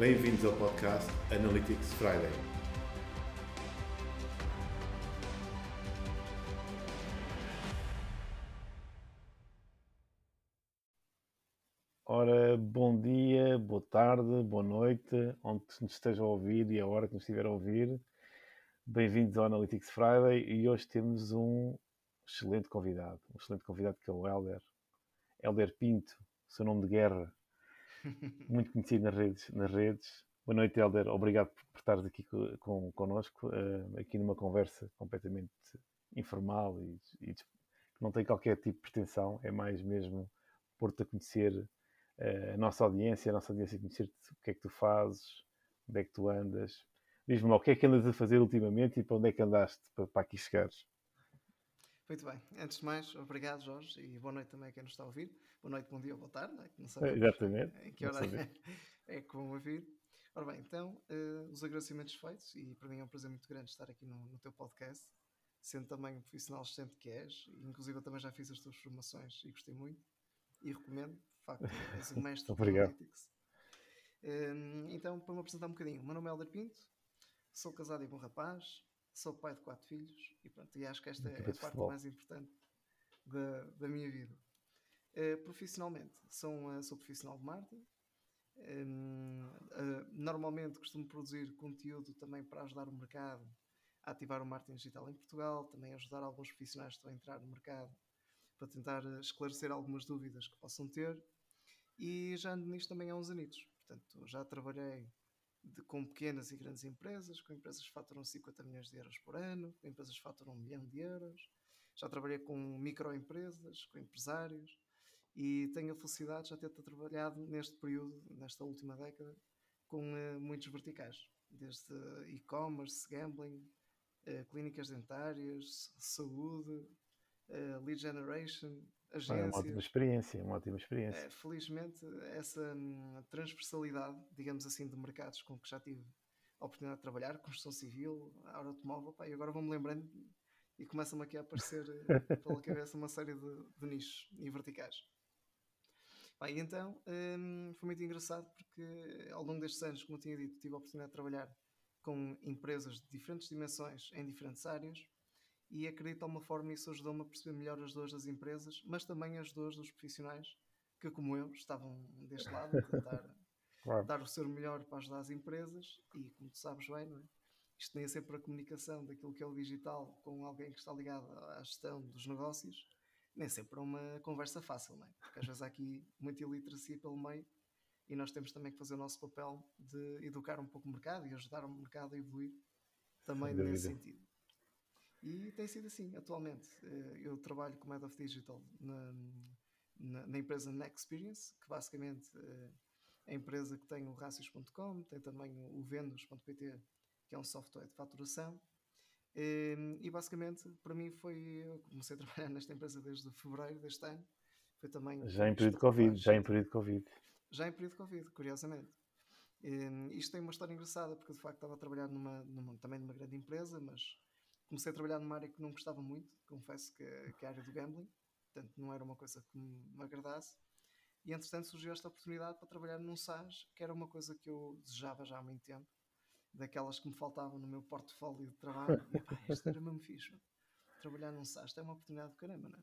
Bem-vindos ao podcast Analytics Friday. Ora, bom dia, boa tarde, boa noite, onde nos esteja a ouvir e a hora que nos estiver a ouvir. Bem-vindos ao Analytics Friday e hoje temos um excelente convidado, um excelente convidado que é o Helder, Helder Pinto, seu nome de guerra, muito conhecido nas redes. Nas redes. Boa noite, Helder, obrigado por estares aqui com, connosco, uh, aqui numa conversa completamente informal e, e que não tem qualquer tipo de pretensão, é mais mesmo por-te a conhecer uh, a nossa audiência, a nossa audiência conhecer-te o que é que tu fazes, onde é que tu andas, Diz-me o que é que andas a fazer ultimamente e para onde é que andaste para, para aqui chegares? Muito bem. Antes de mais, obrigado, Jorge, e boa noite também a quem nos está a ouvir. Boa noite, bom dia ou boa tarde, né? não sabemos Exatamente. em que hora é, é que vão ouvir. Ora bem, então, uh, os agradecimentos feitos, e para mim é um prazer muito grande estar aqui no, no teu podcast, sendo também um profissional excelente que és, inclusive eu também já fiz as tuas formações e gostei muito, e recomendo, de facto, és um mestre de Analytics. Uh, então, para me apresentar um bocadinho, o meu nome é Helder Pinto, sou casado e bom rapaz, sou pai de quatro filhos e pronto, e acho que esta é a parte mais importante da, da minha vida. Uh, profissionalmente, sou, sou profissional de marketing. Um, uh, normalmente costumo produzir conteúdo também para ajudar o mercado a ativar o marketing digital em Portugal, também ajudar alguns profissionais que estão a entrar no mercado para tentar esclarecer algumas dúvidas que possam ter. E já ando nisto também há uns anitos. Portanto, já trabalhei de, com pequenas e grandes empresas, com empresas que faturam 50 milhões de euros por ano, com empresas que faturam 1 milhão de euros. Já trabalhei com microempresas, com empresários e tenho a felicidade de já ter trabalhado neste período, nesta última década, com uh, muitos verticais, desde e-commerce, gambling, uh, clínicas dentárias, saúde, uh, lead generation, agências. É uma ótima experiência, uma ótima experiência. É, felizmente, essa hum, transversalidade, digamos assim, de mercados com que já tive a oportunidade de trabalhar, construção civil, automóvel, pá, e agora vou-me lembrando e começam aqui a aparecer eh, pela cabeça uma série de, de nichos e verticais. Bem, então hum, foi muito engraçado porque ao longo destes anos, como eu tinha dito, tive a oportunidade de trabalhar com empresas de diferentes dimensões em diferentes áreas e acredito de alguma forma isso ajudou-me a perceber melhor as dores das empresas, mas também as dores dos profissionais que, como eu, estavam deste lado a tentar claro. dar o seu melhor para ajudar as empresas e, como tu sabes bem, não é? isto nem é sempre a comunicação daquilo que é o digital com alguém que está ligado à gestão dos negócios, nem sempre é uma conversa fácil, não é? porque às vezes há aqui muita iliteracia pelo meio e nós temos também que fazer o nosso papel de educar um pouco o mercado e ajudar o mercado a evoluir também nesse sentido. E tem sido assim atualmente. Eh, eu trabalho como Head of Digital na, na, na empresa Next Experience, que basicamente eh, é a empresa que tem o Racios.com, tem também o Vendos.pt, que é um software de faturação. Ehm, e basicamente, para mim, foi. Eu comecei a trabalhar nesta empresa desde fevereiro deste ano. Foi também. Já em período de Covid, já em período de Covid. Já em período de Covid, curiosamente. Ehm, isto tem uma história engraçada, porque de facto estava a trabalhar numa, numa, também numa grande empresa, mas comecei a trabalhar numa área que não gostava muito, confesso que, que é a área do gambling, portanto não era uma coisa que me agradasse. E entretanto surgiu esta oportunidade para trabalhar num SaaS, que era uma coisa que eu desejava já há muito tempo, daquelas que me faltavam no meu portfólio de trabalho. E pá, isto era mesmo fixe. Trabalhar num SaaS é uma oportunidade do caramba, não é?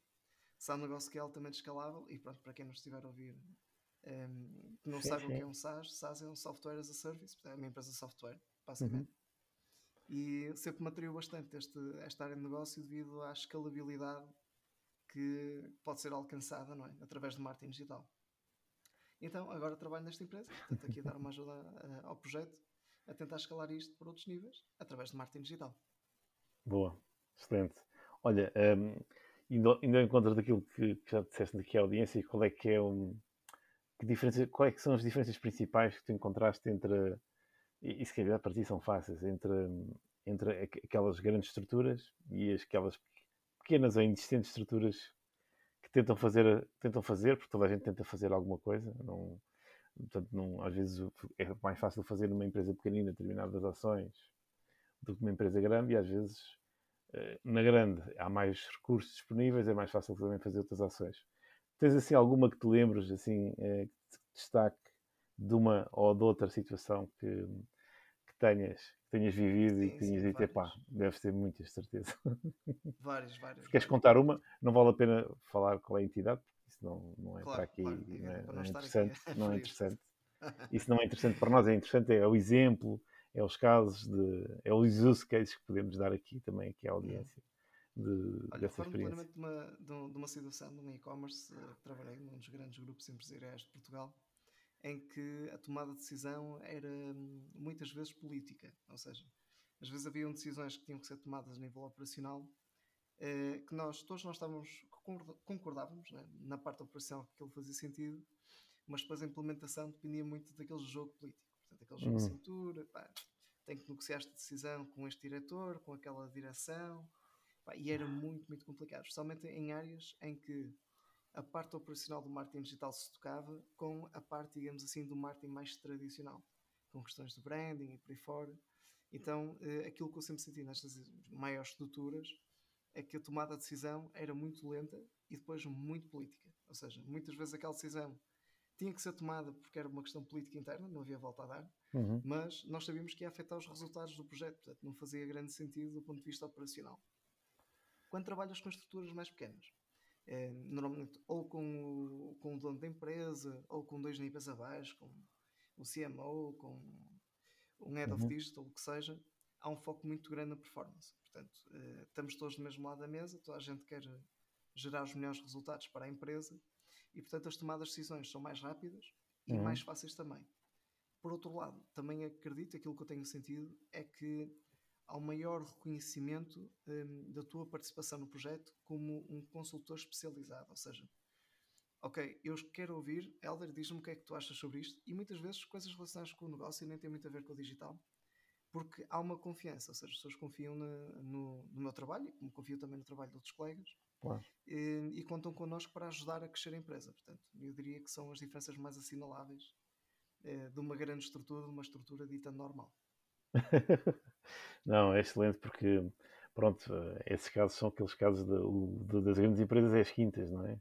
Se há um negócio que é altamente escalável, e pronto, para quem nos estiver a ouvir, um, ehm, que não sim, sabe sim. o que é um SaaS, SaaS é um Software as a Service, é uma empresa de software, basicamente. Uhum. E sempre me atraiu bastante este, esta área de negócio devido à escalabilidade que pode ser alcançada não é? através do marketing digital. Então, agora trabalho nesta empresa, tento aqui dar uma ajuda uh, ao projeto a tentar escalar isto para outros níveis através de marketing digital. Boa, excelente. Olha, um, indo, indo ao encontro daquilo que, que, já disseste aqui à audiência, qual é que é um, que diferença, quais é são as diferenças principais que tu encontraste entre e, e se calhar para ti são fáceis, entre, entre aquelas grandes estruturas e aquelas pequenas ou inexistentes estruturas que tentam fazer, tentam fazer, porque toda a gente tenta fazer alguma coisa. Não, portanto, não, às vezes é mais fácil fazer numa empresa pequenina determinadas ações do que uma empresa grande e às vezes eh, na grande há mais recursos disponíveis, é mais fácil também fazer outras ações. Tens assim alguma que te lembres, assim, eh, que te destaque de uma ou de outra situação que, que tenhas, que tenhas vivido sim, e que tenhas sim, dito, epá, deves ter muitas, certeza. Várias, várias. Se queres contar uma, não vale a pena falar qual é a entidade, porque isso não, não é Claro, para aqui, claro, não é, para não é aqui interessante. a Não é interessante. Isso não é interessante para nós, é interessante, é o exemplo, é os casos, de, é os use cases que podemos dar aqui também, aqui à audiência, de, Olha, dessa experiência. de uma, de, um- uma situação de um e-commerce eh, trabalhei num dos grandes grupos empresariais de Portugal, em que a tomada de decisão era hum, muitas vezes política. Ou seja, às vezes haviam decisões que tinham que ser tomadas a nível operacional, eh, que nós todos nós estávamos concordávamos né, na parte operacional que aquilo fazia sentido, mas depois a implementação dependia muito daquele jogo político. Portanto, aquele jogo de Uhum. cintura, pá, tem que negociar esta decisão com este diretor, com aquela direção, pá, e era muito, muito complicado, especialmente em áreas em que a parte operacional do marketing digital se tocava com a parte, digamos assim, do marketing mais tradicional, com questões de branding e por aí fora. Então, eh, aquilo que eu sempre senti nestas maiores estruturas é que a tomada de decisão era muito lenta e depois muito política. Ou seja, muitas vezes aquela decisão tinha que ser tomada porque era uma questão política interna, não havia volta a dar, Uhum. mas nós sabíamos que ia afetar os resultados do projeto, portanto não fazia grande sentido do ponto de vista operacional. Quando trabalhas com estruturas mais pequenas, eh, normalmente ou com o, com o dono da empresa, ou com dois níveis abaixo, com o CMO, com um Head of Uhum. Digital, o que seja, há um foco muito grande na performance. Portanto, eh, estamos todos do mesmo lado da mesa, toda a gente quer gerar os melhores resultados para a empresa e, portanto, as tomadas de decisões são mais rápidas e Uhum. mais fáceis também. Por outro lado, também acredito, aquilo que eu tenho sentido é que um maior reconhecimento hum, da tua participação no projeto como um consultor especializado. Ou seja, ok, eu quero ouvir, Helder, diz-me o que é que tu achas sobre isto, e muitas vezes coisas relacionadas com o negócio nem têm muito a ver com o digital, porque há uma confiança, ou seja, as pessoas confiam na- no, no meu trabalho, como confiam também no trabalho de outros colegas, Claro. e, e contam connosco para ajudar a crescer a empresa. Portanto, eu diria que são as diferenças mais assinaláveis eh, de uma grande estrutura de uma estrutura dita normal. Não, é excelente porque, pronto, eh, esses casos são aqueles casos de- de- das grandes empresas, é as quintas, não é?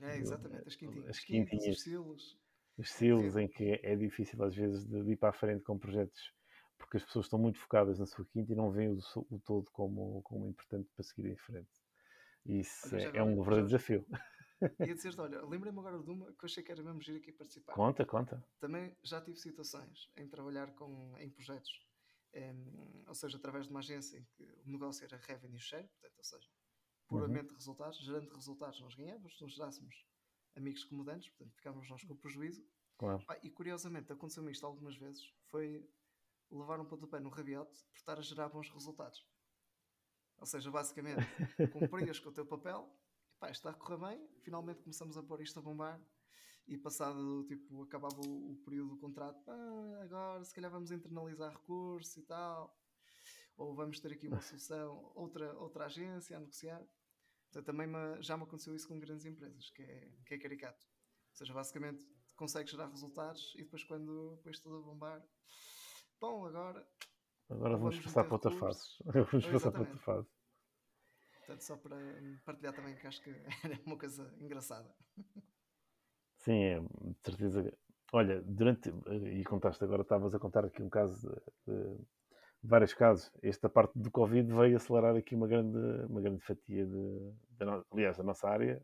É, exatamente, as quintinhas. as quintas, quintinhas. os silos. Os silos em que é, difícil às vezes de, de ir para a frente com projetos porque as pessoas estão muito focadas na sua quinta e não veem o, o todo como, como importante para seguir em frente. Isso Olha, é, é um verdadeiro desafio. Ia dizer-te, olha, lembrei-me agora de uma que eu achei que era mesmo giro aqui participar. Conta, conta. Também já tive situações em trabalhar com, em projetos, em, ou seja, através de uma agência em que o negócio era revenue share, portanto, ou seja, puramente resultados, gerando resultados nós ganhávamos, se não gerássemos amigos comodantes, portanto, ficávamos nós com o prejuízo. Claro. Pá, e curiosamente, aconteceu-me isto algumas vezes, foi levar um pontapé no rabiote por estar a gerar bons resultados. Ou seja, basicamente, cumprias com o teu papel, e pá, isto está a correr bem, finalmente começamos a pôr isto a bombar, e passado, tipo, acabava o, o período do contrato, pá, agora se calhar vamos internalizar recursos e tal, ou vamos ter aqui uma solução, outra, outra agência a negociar. Portanto, também me- já me aconteceu isso com grandes empresas, que é, que é caricato. Ou seja, basicamente consegues gerar resultados e depois quando depois tudo a bombar, bom, agora, Agora vamos vamos passar para outra fase. Vamos passar para outra fase. portanto, só para partilhar também que acho que era uma coisa engraçada. Sim, é, de certeza. Olha, durante. E contaste agora, estavas a contar aqui um caso de, de vários casos. Esta parte do Covid veio acelerar aqui uma grande, uma grande fatia de. no- aliás, a nossa área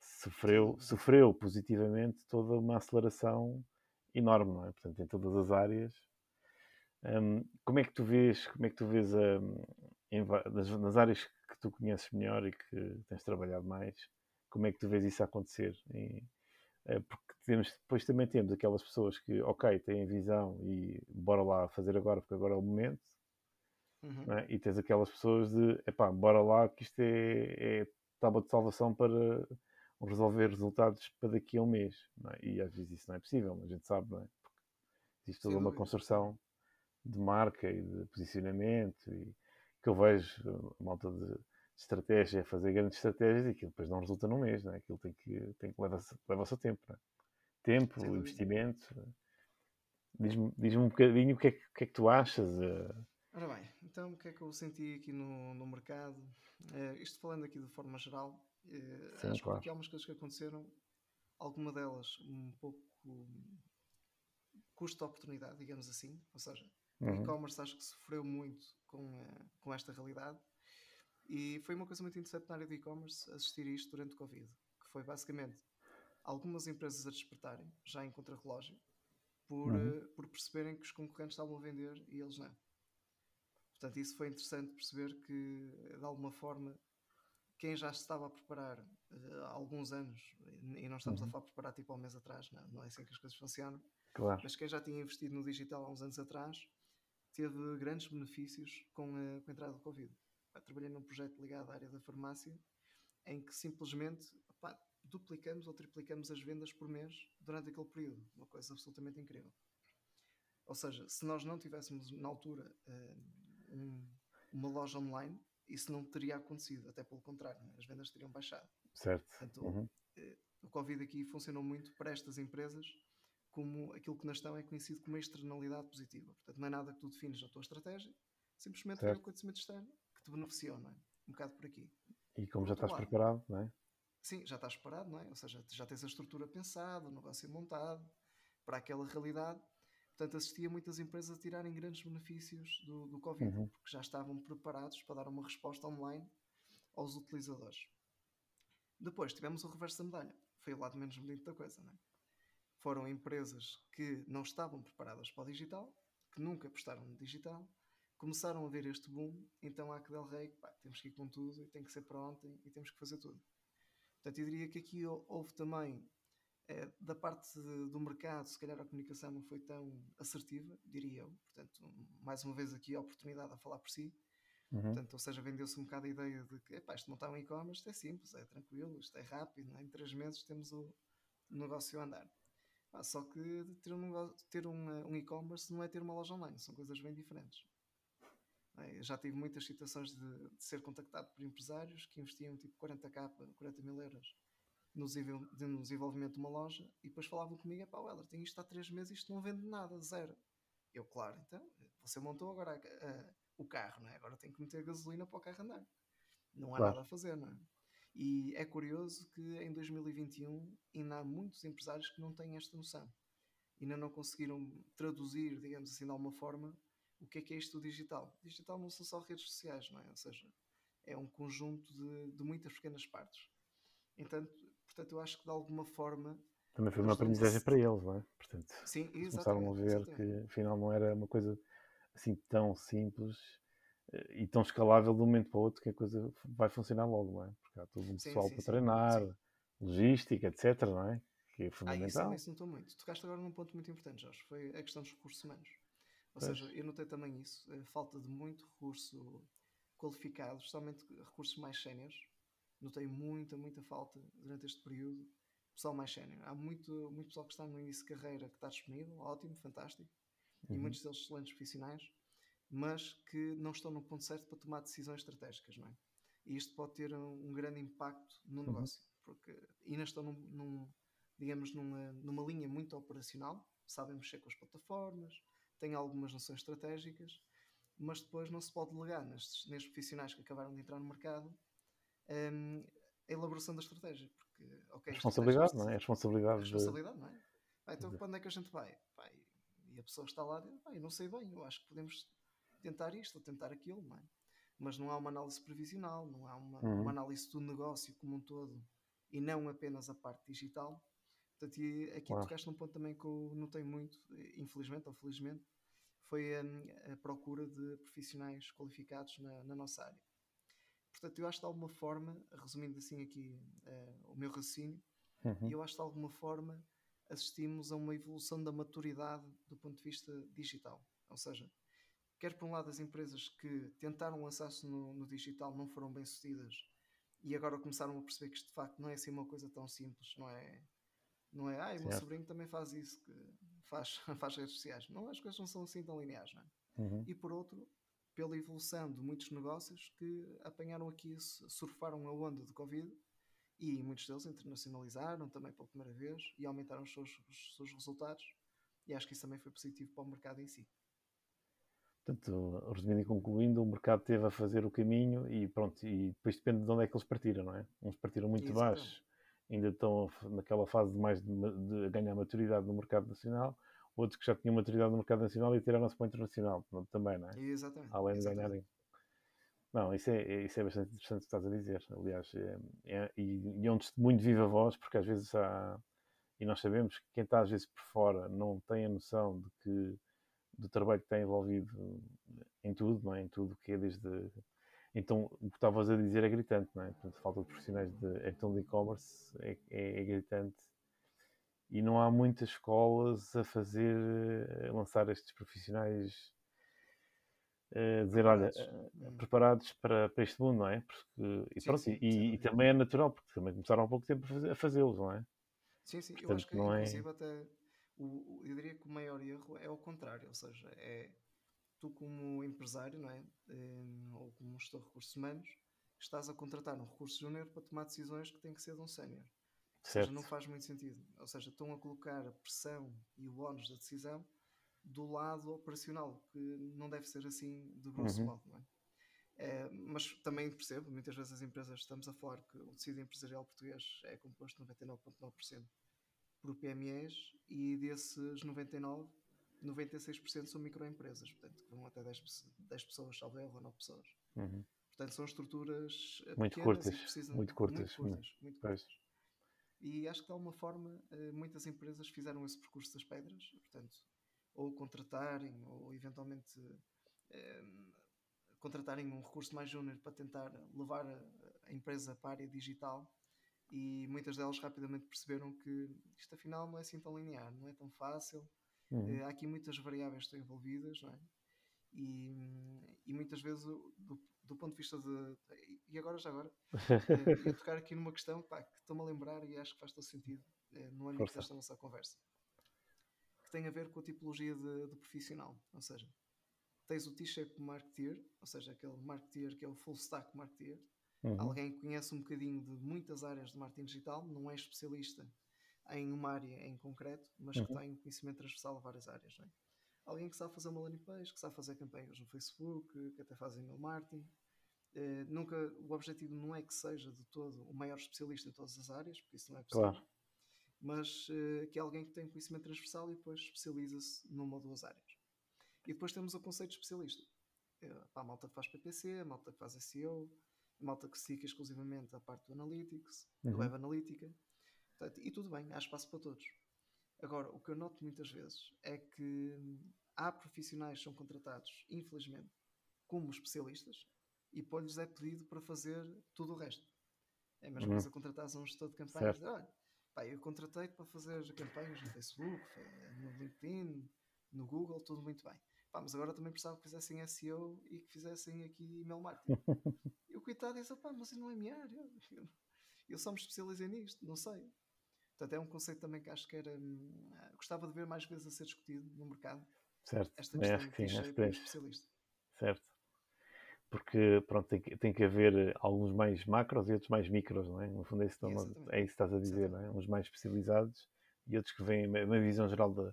sofreu, sofreu positivamente toda uma aceleração enorme, não é? Portanto, em todas as áreas. Hum, como é que tu vês, como é que tu vês hum, em nas, nas áreas que tu conheces melhor e que tens trabalhado mais, como é que tu vês isso acontecer? Em- eh, porque temos, depois também temos aquelas pessoas que, ok, têm visão e bora lá fazer agora, porque agora é o momento, Uhum. não é? e tens aquelas pessoas de, epá, bora lá que isto é, é tábua de salvação para resolver resultados para daqui a um mês, é? e às vezes isso não é possível, a gente sabe, não é? Porque existe toda uma construção de marca e de posicionamento e que eu vejo uh, malta de, de estratégia fazer grandes estratégias e aquilo depois não resulta num mês, não é? Aquilo tem que, tem que levar, leva o seu tempo, não é? Tempo, dúvida. investimento. Diz-me diz um bocadinho o que, é que, o que é que tu achas. uh, Ora bem, então o que é que eu senti aqui no, no mercado? Eh, isto falando aqui de forma geral, eh, Sim, acho claro. que há algumas coisas que aconteceram, alguma delas um pouco custo de oportunidade, digamos assim. Ou seja, Uhum. o e-commerce acho que sofreu muito com, uh, com esta realidade. E foi uma coisa muito interessante na área do e-commerce assistir a isto durante o Covid, que foi basicamente algumas empresas a despertarem, já em contrarrelógio, por, Uhum. uh, por perceberem que os concorrentes estavam a vender e eles não. Portanto, isso foi interessante perceber que, de alguma forma, quem já se estava a preparar uh, há alguns anos, e não estamos Uhum. a falar preparar tipo há um mês atrás, não, não é assim que as coisas funcionam, Claro. mas quem já tinha investido no digital há uns anos atrás teve grandes benefícios com a, com a entrada do Covid. Trabalhei num projeto ligado à área da farmácia em que simplesmente opá, duplicamos ou triplicamos as vendas por mês durante aquele período. Uma coisa absolutamente incrível. Ou seja, se nós não tivéssemos na altura uh, um, uma loja online, isso não teria acontecido, até pelo contrário, né? as vendas teriam baixado. Certo. Portanto, Uhum. o Covid aqui funcionou muito para estas empresas como aquilo que na gestão é conhecido como uma externalidade positiva. Portanto, não é nada que tu defines a tua estratégia, simplesmente é o acontecimento externo te beneficiou, não é? Um bocado por aqui. E como já estás lado, preparado, não é? Sim, já estás preparado, não é? Ou seja, já tens a estrutura pensada, o negócio montado para aquela realidade. Portanto, assistia muitas empresas a tirarem grandes benefícios do, do Covid, Uhum. porque já estavam preparados para dar uma resposta online aos utilizadores. Depois tivemos o reverso da medalha. Foi o lado menos bonito da coisa, não é? Foram empresas que não estavam preparadas para o digital, que nunca apostaram no digital, começaram a ver este boom, então há que Del Rey, pá, temos que ir com tudo e tem que ser para ontem e temos que fazer tudo. Portanto, eu diria que aqui houve também, eh, da parte de- do mercado, se calhar a comunicação não foi tão assertiva, diria eu. Portanto, mais uma vez aqui a oportunidade a falar por si. Uhum. Portanto, ou seja, vendeu-se um bocado a ideia de que epá, isto montar um e-commerce isto é simples, é tranquilo, isto é rápido, não é? em três meses temos o negócio a andar. Ah, só que ter um, ter um, um e-commerce não é ter uma loja online, são coisas bem diferentes. Já tive muitas situações de, de ser contactado por empresários que investiam tipo 40k, 40 mil euros no desenvol- de- no desenvolvimento de uma loja e depois falavam comigo: pá, Weller, tenho isto há três meses isto não vende nada, zero. Eu, claro, então, você montou agora a- a- o carro, não é? Agora tem que meter gasolina para o carro andar. Não há Claro. nada a fazer, não é? E é curioso que em 2021 ainda há muitos empresários que não têm esta noção. Ainda não conseguiram traduzir, digamos assim, de alguma forma, o que é que é isto do digital. Digital não são só redes sociais, não é? Ou seja, é um conjunto de, de muitas pequenas partes. Entanto, portanto, eu acho que de alguma forma, Também foi uma aprendizagem se- para eles, não é? Portanto, sim, começaram a ver exatamente. que afinal não era uma coisa assim tão simples eh, e tão escalável de um momento para o outro que a coisa vai funcionar logo, não é? Porque há todo um Sim, pessoal sim, para sim, treinar, logística, etc, não é? Que é Ah, isso fundamental. também se notou muito. Tocaste agora num ponto muito importante, Jorge, foi a questão dos recursos humanos. Ou Pois. seja, eu notei também isso, a falta de muito recurso qualificado, especialmente recursos mais séniores. Notei muita, muita falta durante este período. Pessoal mais sénior. Há muito, muito pessoal que está no início de carreira que está disponível, ótimo, fantástico. E Uhum. muitos deles excelentes profissionais, mas que não estão no ponto certo para tomar decisões estratégicas, não é? E isto pode ter um, um grande impacto no Uhum. negócio, porque ainda estão num, num, digamos, numa, numa linha muito operacional, sabem mexer com as plataformas, têm algumas noções estratégicas, mas depois não se pode delegar nestes, nestes profissionais que acabaram de entrar no mercado hum, a elaboração da estratégia, porque, ok, a Responsabilidade, estratégia não é? A é responsabilidade de... responsabilidade, não é? Ah, então onde é que a gente vai? Pá, e- e a pessoa está lá, diz, "Pá, eu não sei bem, eu acho que podemos tentar isto ou tentar aquilo, não é? Mas não há uma análise previsional, não há uma, Uhum. uma análise do negócio como um todo e não apenas a parte digital. Portanto, e aqui Claro. tocaste num ponto também que eu notei muito, infelizmente ou felizmente, foi hum, a, procura de profissionais qualificados na, na nossa área. Portanto, eu acho que de alguma forma, resumindo assim aqui eh, o meu raciocínio, Uhum. eu acho que de alguma forma assistimos a uma evolução da maturidade do ponto de vista digital. Ou seja, quer por um lado as empresas que tentaram lançar-se no, no digital não foram bem sucedidas e agora começaram a perceber que isto de facto não é assim uma coisa tão simples, não é? Não é, ah, o meu sobrinho também faz isso, faz, faz redes sociais. Não, as coisas não são assim tão lineares, não é? Uhum. e por outro, pela evolução de muitos negócios que apanharam aqui, su- surfaram a onda de Covid e muitos deles internacionalizaram também pela primeira vez e aumentaram os seus, os seus resultados. E acho que isso também foi positivo para o mercado em si. Portanto, resumindo e concluindo, o mercado teve a fazer o caminho e pronto, e depois depende de onde é que eles partiram, não é? Uns partiram muito Exatamente. baixo, ainda estão naquela fase de mais de, de ganhar maturidade no mercado nacional, outros que já tinham maturidade no mercado nacional e tiraram-se para o internacional também, não é? Exatamente. Além exatamente. de ganharem. Não, isso é, isso é bastante interessante o que estás a dizer. Aliás, é, é, e, e é um testemunho de viva voz, porque às vezes há. E nós sabemos que quem está às vezes por fora não tem a noção de que do trabalho que está envolvido em tudo, não é? Em tudo que é desde. Então, o que estavas a dizer é gritante, não é? Portanto, falta de profissionais de, então, de e-commerce é, é, é gritante e não há muitas escolas a fazer, a lançar estes profissionais a dizer, preparados. olha, preparados para, para este mundo, não é? Porque, e, sim, pronto, sim, e, e, também é natural, porque também começaram há pouco tempo a fazê-los, não é? Sim, sim, Portanto, eu acho que não é... até o, eu diria que o maior erro é o contrário, ou seja, é tu como empresário, não é? Um, ou como gestor de recursos humanos, estás a contratar um recurso júnior para tomar decisões que têm que ser de um sénior. Ou seja, não faz muito sentido. Ou seja, estão a colocar a pressão e o ónus da decisão do lado operacional, que não deve ser assim de grosso uhum. modo, não é? é? mas também percebo, muitas vezes as empresas, estamos a falar que o tecido empresarial português é composto 99,9% por PMEs e desses 99, 96% são microempresas, portanto, que vão até 10, 10 pessoas, salvo erro, ou 9 pessoas. Uhum. Portanto, são estruturas muito curtas, precisam, muito curtas, muito curtas. Muito curtas. E acho que de alguma forma eh, muitas empresas fizeram esse percurso das pedras, portanto, ou contratarem, ou eventualmente eh, contratarem um recurso mais júnior para tentar levar a, a, empresa para a área digital. E muitas delas rapidamente perceberam que isto afinal não é assim tão linear, não é tão fácil. Uhum. Eh, há aqui muitas variáveis que estão envolvidas, não é? E, e muitas vezes, do, do, ponto de vista de. E agora, já agora, eh, ia tocar aqui numa questão pá, que estou-me a lembrar e acho que faz todo sentido eh, no âmbito Força. desta nossa conversa tem a ver com a tipologia de, de profissional. Ou seja, tens o T-shape marketeer, ou seja, aquele marketeer que é o full stack marketeer, uhum. alguém que conhece um bocadinho de muitas áreas de marketing digital, não é especialista em uma área em concreto, mas uhum. que tem conhecimento transversal a várias áreas. É? Alguém que sabe fazer uma landing page, que sabe fazer campanhas no Facebook, que até faz email marketing. Uh, nunca, o objetivo não é que seja de todo o maior especialista em todas as áreas, porque isso não é possível. Claro mas uh, que é alguém que tem conhecimento transversal e depois especializa-se numa ou duas áreas. E depois temos o conceito de especialista. Uh, a malta que faz PPC, a malta que faz SEO, a malta que se dedica exclusivamente à parte do Analytics, uhum. do Web Analítica. Portanto, e tudo bem, há espaço para todos. Agora, o que eu noto muitas vezes é que há profissionais que são contratados, infelizmente, como especialistas e depois-lhes é pedido para fazer tudo o resto. É a mesma uhum. coisa contratar um gestor de campanhas. Olha, Pá, eu contratei-te para fazer campanhas no Facebook, no LinkedIn, no Google, tudo muito bem. Pá, mas agora também precisava que fizessem SEO e que fizessem aqui email marketing. e o coitado disse, pá, mas isso não é minha área. Eu, eu só me especializei nisto, não sei. Portanto, é um conceito também que acho que era. Hum, gostava de ver mais vezes a ser discutido no mercado. Certo. Esta questão é, que sim, de especialista. Certo porque pronto, tem que, tem que haver eh, alguns mais macros e outros mais micros, não é? No fundo é isso, é isso que estás a dizer, não é? Uns mais especializados e outros que vêm uma visão geral da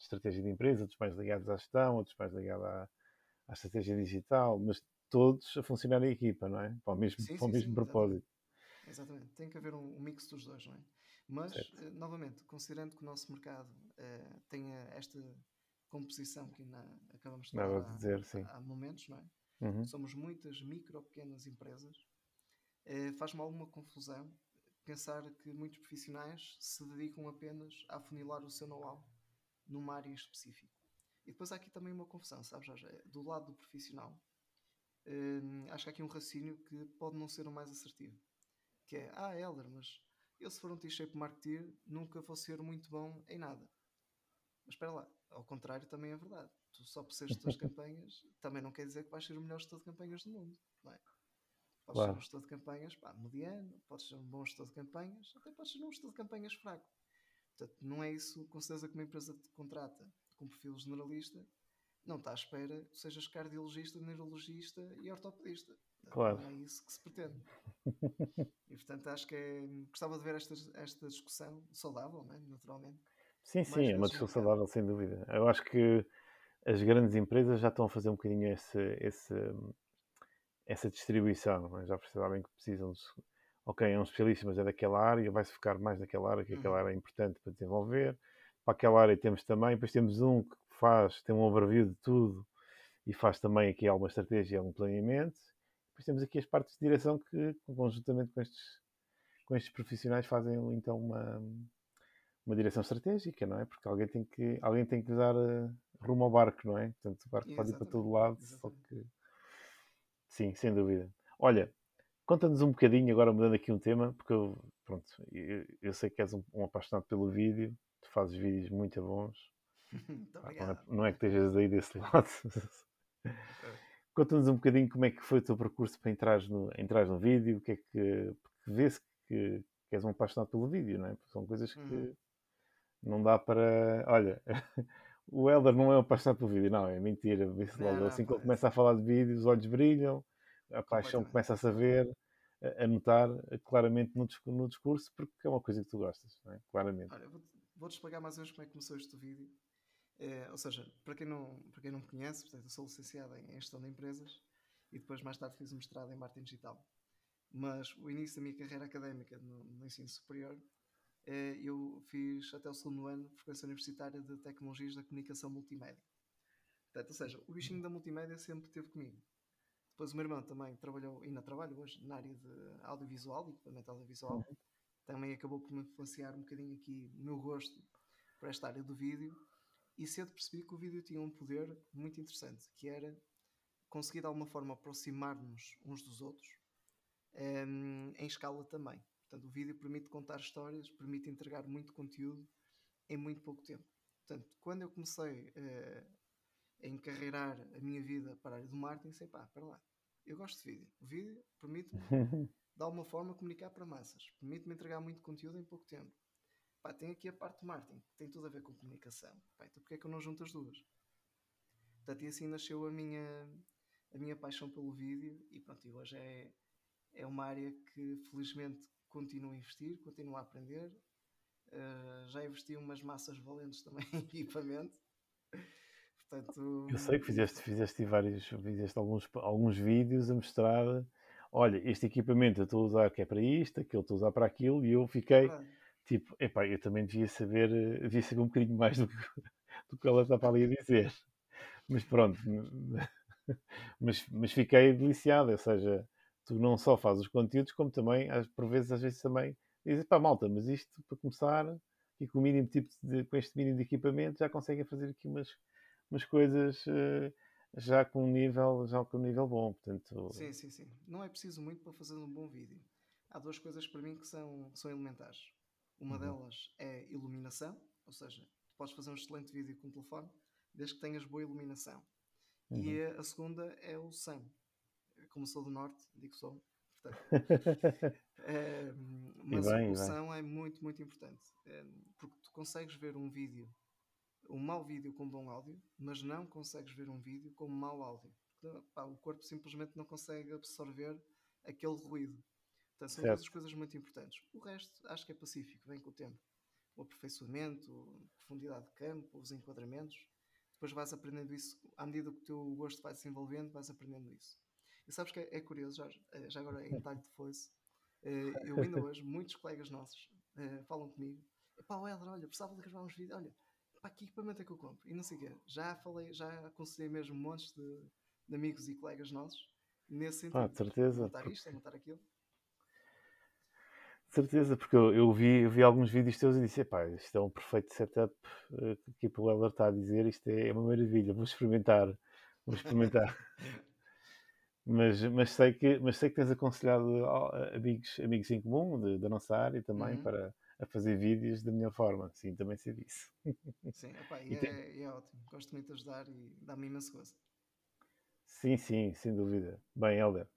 de estratégia de empresa, outros mais ligados à gestão, outros mais ligados à, à estratégia digital, mas todos a funcionar em equipa, não é? Para o mesmo, sim, para o sim, mesmo sim, propósito. Exatamente. exatamente. Tem que haver um, um, mix dos dois, não é? Mas, uh, novamente, considerando que o nosso mercado uh, tenha esta composição que ainda acabamos de falar há, há momentos, não é? Uhum. Somos muitas micro, pequenas empresas. Eh, Faz-me alguma confusão pensar que muitos profissionais se dedicam apenas a afunilar o seu know-how numa área específica. E depois há aqui também uma confusão, sabes, Jorge? É, do lado do profissional, eh, acho que há aqui um raciocínio que pode não ser o mais assertivo. Que é, ah, Helder, mas eu se for um T-shape marketeer nunca vou ser muito bom em nada. Mas espera lá, ao contrário também é verdade tu só por seres de campanhas, também não quer dizer que vais ser o melhor gestor de campanhas do mundo, não é? Podes claro. ser um gestor de campanhas pá, mediano, podes ser um bom gestor de campanhas, até podes ser um gestor de campanhas fraco. Portanto, não é isso com certeza que uma empresa te contrata com perfil generalista, não está à espera que sejas cardiologista, neurologista e ortopedista. Claro. Não é isso que se pretende. e portanto acho que é, gostava de ver esta, esta discussão saudável, é? naturalmente. Sim, sim, é uma discussão saudável, sem dúvida. Eu acho que as grandes empresas já estão a fazer um bocadinho esse, esse, essa distribuição, é? já percebem que precisam de, ok, é um especialista, mas é daquela área, vai-se focar mais naquela área, que aquela uhum. área é importante para desenvolver, para aquela área temos também, depois temos um que faz, tem um overview de tudo e faz também aqui alguma estratégia, algum planeamento. Depois temos aqui as partes de direção que, conjuntamente com estes, com estes profissionais, fazem então uma, uma direção estratégica, não é? Porque alguém tem que, alguém tem que dar uh, rumo ao barco, não é? Portanto, o barco pode ir para todo lado, só que. Sim, sem dúvida. Olha, conta-nos um bocadinho, agora mudando aqui um tema, porque eu, pronto, eu, eu sei que és um, um, apaixonado pelo vídeo, tu fazes vídeos muito bons. Não, é, não, é, que estejas aí desse lado. Conta-nos um bocadinho como é que foi o teu percurso para entrar no, entrar no vídeo, o que é que. vê-se que, que, és um apaixonado pelo vídeo, não é? São coisas que uhum. não dá para. Olha, o Helder não é um apaixonado pelo vídeo, não, é mentira. Vê-se logo. Assim que ele começa a falar de vídeo, os olhos brilham, a paixão começa a saber, a, a notar claramente no, no, discurso, porque é uma coisa que tu gostas, não é? Claramente. Olha, vou-te vou explicar mais ou menos como é que começou este vídeo. É, ou seja, para quem não, para quem não me conhece, portanto, eu sou licenciado em gestão de empresas e depois mais tarde fiz um mestrado em marketing digital. Mas o início da minha carreira académica no, no ensino superior, é, eu fiz até o segundo ano frequência universitária de tecnologias da comunicação multimédia. Portanto, ou seja, o bichinho da multimédia sempre esteve comigo. Depois o meu irmão também trabalhou, ainda trabalha hoje, na área de audiovisual, de equipamento audiovisual. Uhum. Também acabou por me influenciar um bocadinho aqui o meu gosto por esta área do vídeo e cedo percebi que o vídeo tinha um poder muito interessante, que era conseguir de alguma forma aproximar-nos uns dos outros um, em escala também. Portanto, o vídeo permite contar histórias, permite entregar muito conteúdo em muito pouco tempo. Portanto, quando eu comecei uh, a encarreirar a minha vida para a área do marketing, sei pá, para lá, eu gosto de vídeo. O vídeo permite-me, de alguma forma, comunicar para massas, permite-me entregar muito conteúdo em pouco tempo. Pá, tem aqui a parte de marketing, que tem tudo a ver com comunicação. Pá, então porquê é que eu não junto as duas? Portanto, e assim nasceu a minha, a minha paixão pelo vídeo e pronto, e hoje é, é uma área que felizmente continuo a investir, continuo a aprender. Uh, já investi umas massas valentes também em equipamento. Portanto, eu sei que fizeste, fizeste vários, fizeste alguns, alguns vídeos a mostrar olha, este equipamento eu estou a usar que é para isto, aquele estou a usar para aquilo, e eu fiquei, ah tipo, epá, eu também devia saber, eh, devia saber um bocadinho mais do que, do que ela estava ali a dizer. Mas pronto, mas, mas fiquei deliciado, ou seja, tu não só fazes os conteúdos, como também, por vezes, às vezes também dizes, pá, malta, mas isto, para começar, e com, o mínimo tipo de, com este mínimo de equipamento, já conseguem fazer aqui umas, umas coisas uh, já com um nível, já com um nível bom, portanto... Sim, sim, sim. Não é preciso muito para fazer um bom vídeo. Há duas coisas para mim que são, são elementares. Uma uhum. delas é iluminação, ou seja, tu podes fazer um excelente vídeo com o telefone desde que tenhas boa iluminação. Uhum. E a, a, segunda é o som. Como sou do norte, digo som. Portanto, é, mas bem, o som é muito, muito importante. É, porque tu consegues ver um vídeo, um mau vídeo com bom áudio, mas não consegues ver um vídeo com mau áudio. Porque, pá, o corpo simplesmente não consegue absorver aquele ruído. Portanto, são duas coisas muito importantes. O resto acho que é pacífico, vem com o tempo. O aperfeiçoamento, a profundidade de campo, os enquadramentos. Depois vais aprendendo isso, à medida que o teu gosto vai se envolvendo, vais aprendendo isso. E sabes que é, é curioso, já, eh, já agora em talho de foice, eh, eu ainda hoje, muitos colegas nossos eh, falam comigo, pá, Helder, olha, precisava de gravar uns vídeos, olha, pá, que equipamento é que eu compro? E não sei o quê. Já falei, já aconselhei mesmo montes de, de amigos e colegas nossos nesse sentido. Ah, certeza. Montar isto, a montar aquilo certeza, porque eu, eu, vi, eu vi alguns vídeos teus e disse: pá, isto é um perfeito setup uh, que o Heller está a dizer, isto é, é uma maravilha, vou experimentar, vou experimentar. mas, mas, sei que, mas sei que tens aconselhado amigos, amigos em comum de, da nossa área também uhum. para a fazer vídeos da melhor forma. Sim, também sei disso. Sim, opa, e, e é, tem... é, ótimo. Gosto muito de ajudar e dá-me imenso gosto. Sim, sim, sem dúvida. Bem, Helder,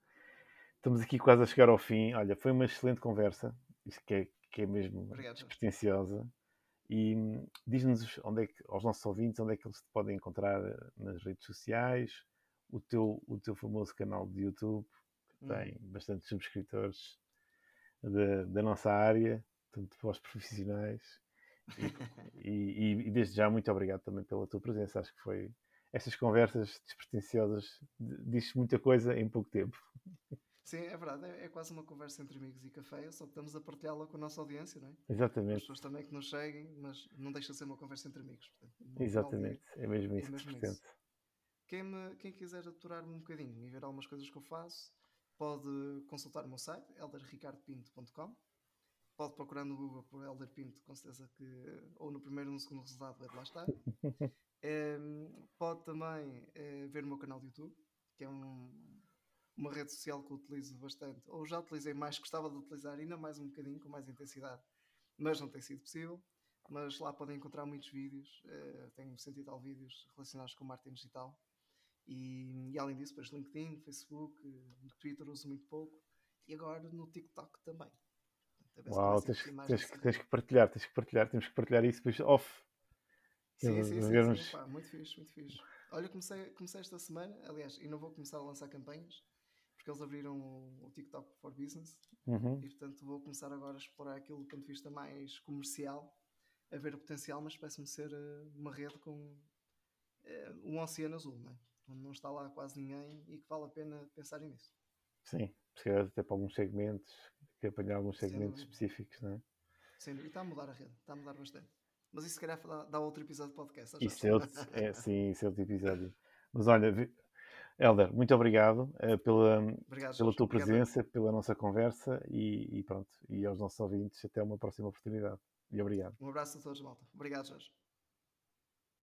estamos aqui quase a chegar ao fim. Olha, foi uma excelente conversa isso que é, que é mesmo Obrigado. despretensiosa. E hum, diz-nos onde é que, aos nossos ouvintes onde é que eles te podem encontrar eh, nas redes sociais, o teu, o teu famoso canal de YouTube, que hum. tem bastantes subscritores da, da nossa área, tanto para os profissionais. E, e, e, desde já, muito obrigado também pela tua presença. Acho que foi estas conversas despretensiosas, diz muita coisa em pouco tempo. Sim, é verdade, é, é, quase uma conversa entre amigos e café, só que estamos a partilhá-la com a nossa audiência, não é? Exatamente. As pessoas também que nos seguem, mas não deixa de ser uma conversa entre amigos. Portanto, Exatamente, é mesmo isso é mesmo que isso. Quem, me, quem quiser aturar-me um bocadinho e ver algumas coisas que eu faço, pode consultar o meu site, elderricardopinto.com. Pode procurar no Google por Elder Pinto, com certeza que ou no primeiro ou no segundo resultado vai lá estar. é, pode também é, ver o meu canal de YouTube, que é um, uma rede social que utilizo bastante, ou já utilizei mais, gostava de utilizar ainda mais um bocadinho, com mais intensidade, mas não tem sido possível. Mas lá podem encontrar muitos vídeos, uh, tenho cento e tal vídeos relacionados com marketing digital. E, e, além disso, depois LinkedIn, Facebook, no Twitter uso muito pouco e agora no TikTok também. Uau, tens, tens, que, tens que partilhar, tens que partilhar, temos que partilhar isso depois off. Sim, sim, sim, sim pá, muito fixe, muito fixe. Olha, comecei, comecei esta semana, aliás, e não vou começar a lançar campanhas, porque eles abriram o, TikTok for Business uhum. e portanto vou começar agora a explorar aquilo do ponto de vista mais comercial, a ver o potencial, mas parece-me ser uh, uma rede com uh, um oceano azul, não é? onde não está lá quase ninguém e que vale a pena pensarem nisso. Sim, se calhar até para alguns segmentos, que apanhar alguns segmentos específicos, não é? Sim, e está a mudar a rede, está a mudar bastante. Mas isso se calhar dá outro episódio de podcast. Isso é, outro, é, sim, isso é outro episódio. Mas olha, Helder, muito obrigado uh, pela, obrigado, pela tua presença, obrigado. pela nossa conversa e, e, pronto. E aos nossos ouvintes, até uma próxima oportunidade. E obrigado. Um abraço a todos, malta. Obrigado, Jorge.